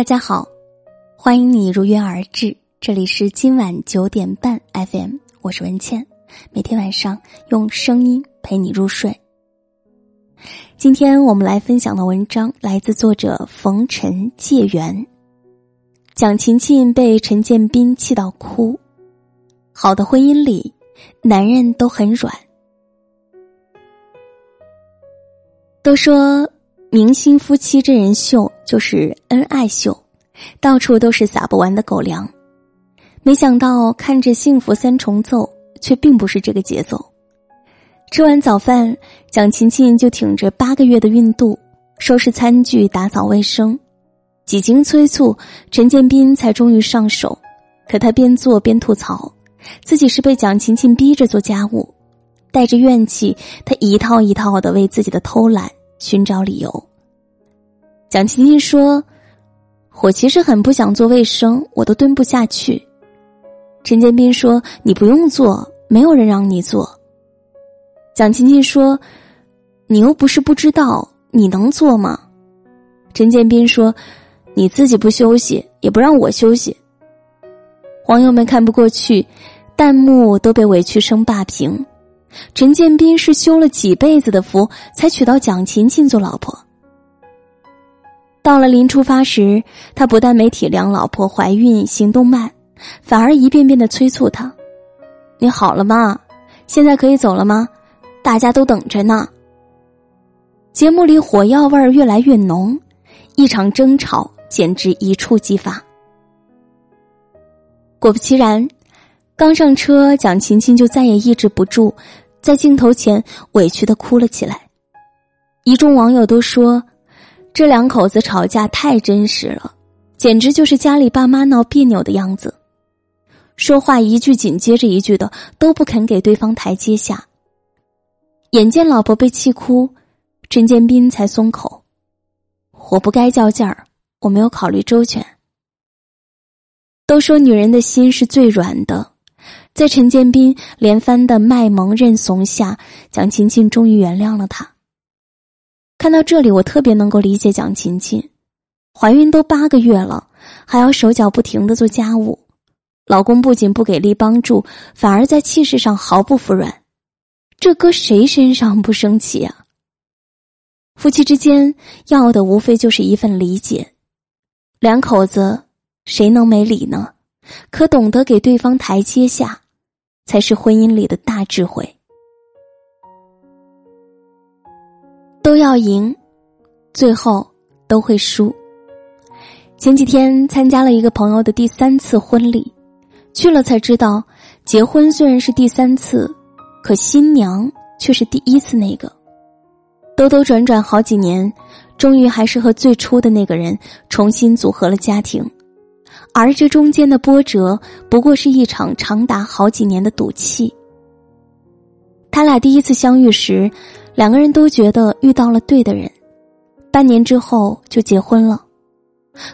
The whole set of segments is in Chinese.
大家好，欢迎你如约而至，这里是今晚九点半 FM，我是文倩，每天晚上用声音陪你入睡。今天我们来分享的文章来自作者冯晨借缘。蒋勤勤被陈建斌气到哭。好的婚姻里，男人都很软。都说明星夫妻真人秀就是恩爱秀，到处都是撒不完的狗粮。没想到看着幸福三重奏，却并不是这个节奏。吃完早饭，蒋勤勤就挺着八个月的孕肚，收拾餐具、打扫卫生。几经催促，陈建斌才终于上手。可他边做边吐槽，自己是被蒋勤勤逼着做家务，带着怨气，他一套一套的为自己的偷懒寻找理由。蒋勤勤说：“我其实很不想做卫生，我都蹲不下去。”陈建斌说：“你不用做，没有人让你做。”蒋勤勤说：“你又不是不知道，你能做吗？”陈建斌说。你自己不休息，也不让我休息。网友们看不过去，弹幕都被委屈声霸屏。陈建斌是修了几辈子的福，才娶到蒋勤勤做老婆。到了临出发时，他不但没体谅老婆怀孕、行动慢，反而一遍遍的催促她：“你好了吗？现在可以走了吗？大家都等着呢。”节目里火药味儿越来越浓，一场争吵。简直一触即发。果不其然，刚上车，蒋勤勤就再也抑制不住，在镜头前委屈的哭了起来。一众网友都说，这两口子吵架太真实了，简直就是家里爸妈闹别扭的样子，说话一句紧接着一句的，都不肯给对方台阶下。眼见老婆被气哭，陈建斌才松口：“我不该较劲儿。”我没有考虑周全。都说女人的心是最软的，在陈建斌连番的卖萌认怂下，蒋勤勤终于原谅了他。看到这里，我特别能够理解蒋勤勤，怀孕都八个月了，还要手脚不停的做家务，老公不仅不给力帮助，反而在气势上毫不服软，这搁谁身上不生气啊？夫妻之间要的无非就是一份理解。两口子，谁能没理呢？可懂得给对方台阶下，才是婚姻里的大智慧。都要赢，最后都会输。前几天参加了一个朋友的第三次婚礼，去了才知道，结婚虽然是第三次，可新娘却是第一次那个。兜兜转转好几年。终于还是和最初的那个人重新组合了家庭，而这中间的波折不过是一场长达好几年的赌气。他俩第一次相遇时，两个人都觉得遇到了对的人，半年之后就结婚了。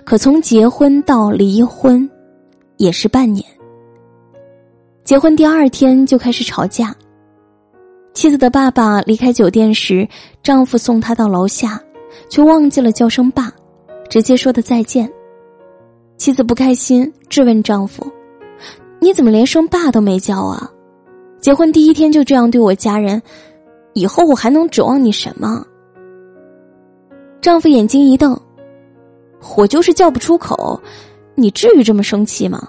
可从结婚到离婚，也是半年。结婚第二天就开始吵架，妻子的爸爸离开酒店时，丈夫送她到楼下。却忘记了叫声爸，直接说的再见。妻子不开心，质问丈夫：“你怎么连声爸都没叫啊？结婚第一天就这样对我家人，以后我还能指望你什么？”丈夫眼睛一瞪：“我就是叫不出口，你至于这么生气吗？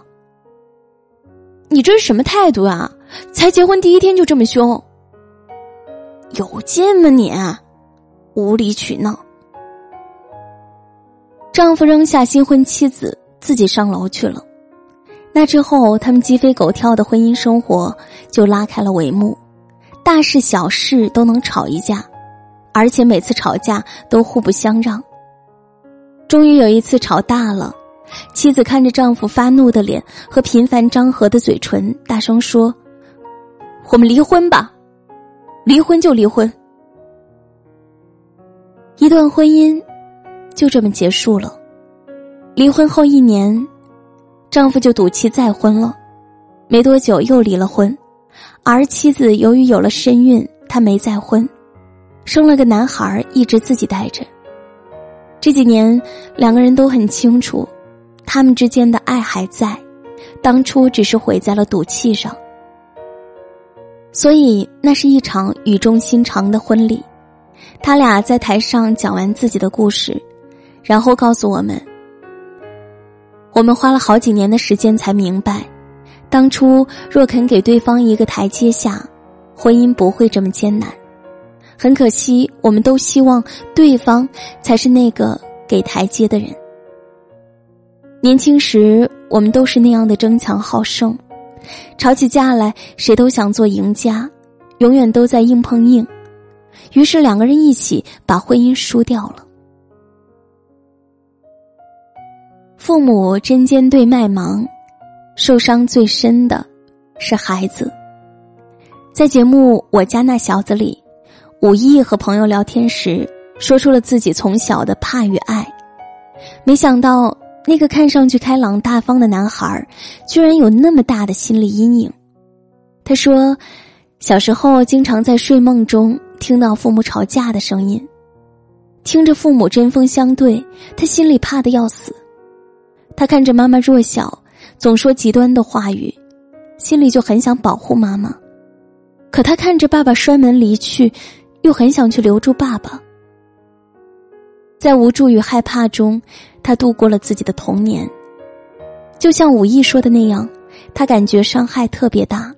你这是什么态度啊？才结婚第一天就这么凶，有劲吗你？无理取闹。”丈夫扔下新婚妻子，自己上楼去了。那之后，他们鸡飞狗跳的婚姻生活就拉开了帷幕，大事小事都能吵一架，而且每次吵架都互不相让。终于有一次吵大了，妻子看着丈夫发怒的脸和频繁张合的嘴唇，大声说：“我们离婚吧，离婚就离婚。”一段婚姻。就这么结束了。离婚后一年，丈夫就赌气再婚了，没多久又离了婚，而妻子由于有了身孕，她没再婚，生了个男孩一直自己带着。这几年，两个人都很清楚，他们之间的爱还在，当初只是毁在了赌气上。所以，那是一场语重心长的婚礼。他俩在台上讲完自己的故事，然后告诉我们：我们花了好几年的时间才明白，当初若肯给对方一个台阶下，婚姻不会这么艰难。很可惜，我们都希望对方才是那个给台阶的人。年轻时，我们都是那样的争强好胜，吵起架来，谁都想做赢家，永远都在硬碰硬。于是两个人一起把婚姻输掉了。父母针尖对麦芒，受伤最深的是孩子。在节目《我家那小子》里，武艺和朋友聊天时说出了自己从小的怕与爱。没想到那个看上去开朗大方的男孩，居然有那么大的心理阴影。他说，小时候经常在睡梦中。听到父母吵架的声音，听着父母针锋相对，他心里怕的要死。他看着妈妈弱小，总说极端的话语，心里就很想保护妈妈。可他看着爸爸摔门离去，又很想去留住爸爸。在无助与害怕中，他度过了自己的童年。就像武艺说的那样，他感觉伤害特别大。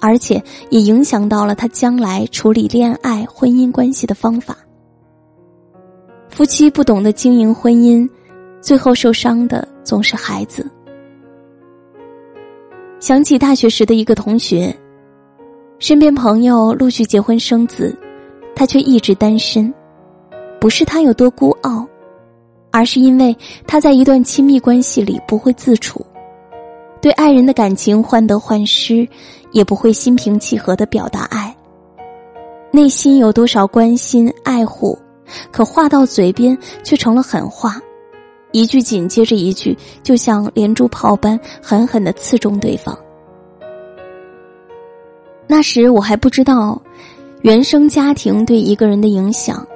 而且也影响到了他将来处理恋爱、婚姻关系的方法。夫妻不懂得经营婚姻，最后受伤的总是孩子。想起大学时的一个同学，身边朋友陆续结婚生子，他却一直单身。不是他有多孤傲，而是因为他在一段亲密关系里不会自处。对爱人的感情患得患失，也不会心平气和的表达爱。内心有多少关心爱护，可话到嘴边却成了狠话，一句紧接着一句，就像连珠炮般狠狠的刺中对方。那时我还不知道，原生家庭对一个人的影响，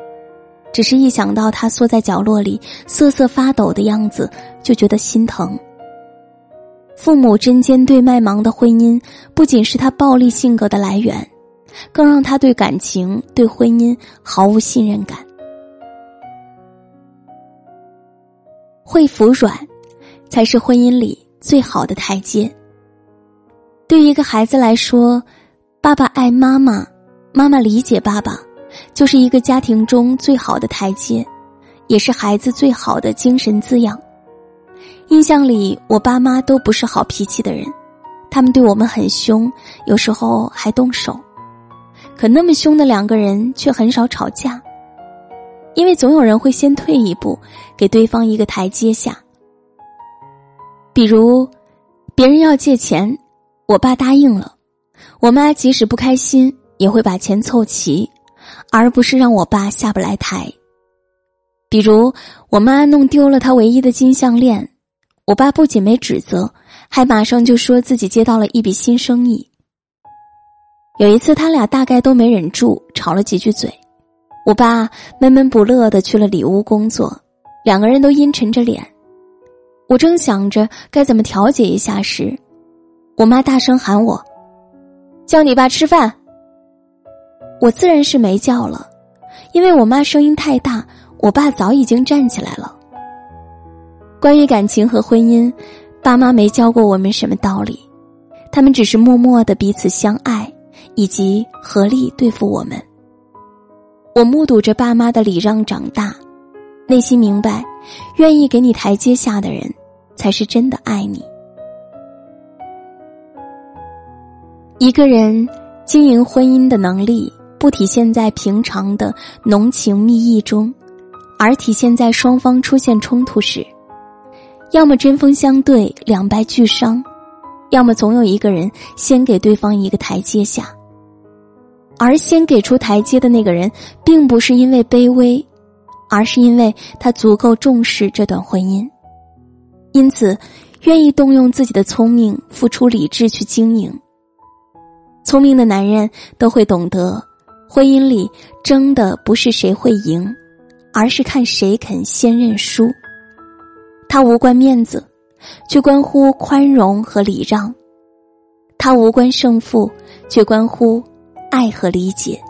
只是一想到他缩在角落里瑟瑟发抖的样子，就觉得心疼。父母针尖对麦芒的婚姻，不仅是他暴力性格的来源，更让他对感情、对婚姻毫无信任感。会服软，才是婚姻里最好的台阶。对于一个孩子来说，爸爸爱妈妈，妈妈理解爸爸，就是一个家庭中最好的台阶，也是孩子最好的精神滋养。印象里，我爸妈都不是好脾气的人，他们对我们很凶，有时候还动手。可那么凶的两个人却很少吵架，因为总有人会先退一步，给对方一个台阶下。比如，别人要借钱，我爸答应了，我妈即使不开心也会把钱凑齐，而不是让我爸下不来台。比如，我妈弄丢了她唯一的金项链。我爸不仅没指责，还马上就说自己接到了一笔新生意。有一次，他俩大概都没忍住，吵了几句嘴。我爸闷闷不乐的去了里屋工作，两个人都阴沉着脸。我正想着该怎么调解一下时，我妈大声喊我：“叫你爸吃饭。”我自然是没叫了，因为我妈声音太大，我爸早已经站起来了。关于感情和婚姻，爸妈没教过我们什么道理，他们只是默默的彼此相爱，以及合力对付我们。我目睹着爸妈的礼让长大，内心明白，愿意给你台阶下的人，才是真的爱你。一个人经营婚姻的能力，不体现在平常的浓情蜜意中，而体现在双方出现冲突时。要么针锋相对，两败俱伤；要么总有一个人先给对方一个台阶下。而先给出台阶的那个人，并不是因为卑微，而是因为他足够重视这段婚姻，因此愿意动用自己的聪明，付出理智去经营。聪明的男人都会懂得，婚姻里争的不是谁会赢，而是看谁肯先认输。它无关面子，却关乎宽容和礼让；它无关胜负，却关乎爱和理解。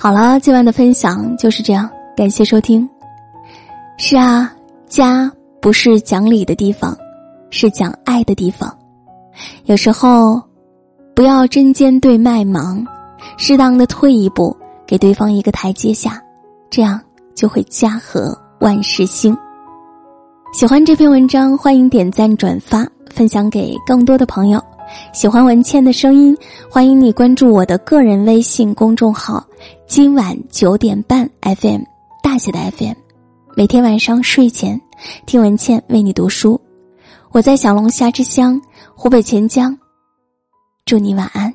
好了，今晚的分享就是这样，感谢收听。是啊，家不是讲理的地方，是讲爱的地方。有时候，不要针尖对麦芒，适当的退一步，给对方一个台阶下，这样就会家和万事兴。喜欢这篇文章，欢迎点赞转发，分享给更多的朋友。喜欢文倩的声音，欢迎你关注我的个人微信公众号“今晚九点半 FM” 大写的 FM，每天晚上睡前听文倩为你读书。我在小龙虾之乡湖北潜江，祝你晚安。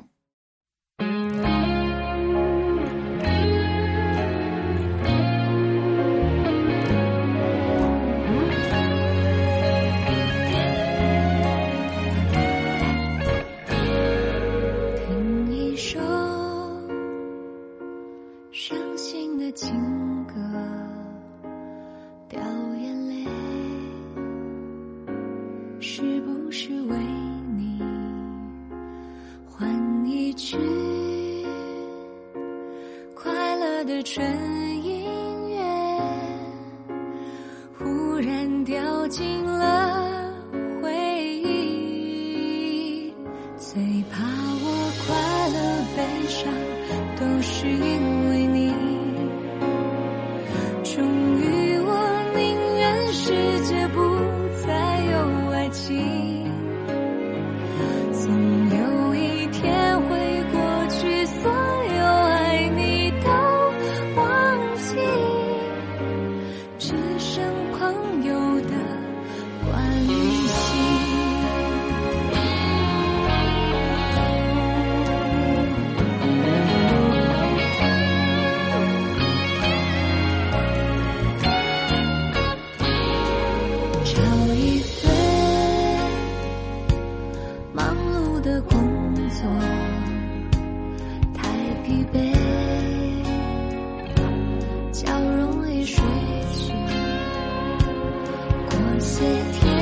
些天。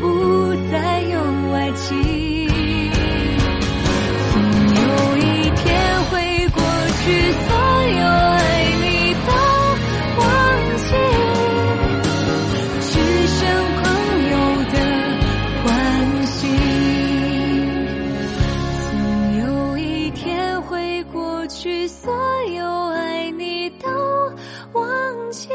不再有爱情，总有一天会过去。所有爱你都忘记，只剩朋友的关心。总有一天会过去，所有爱你都忘记。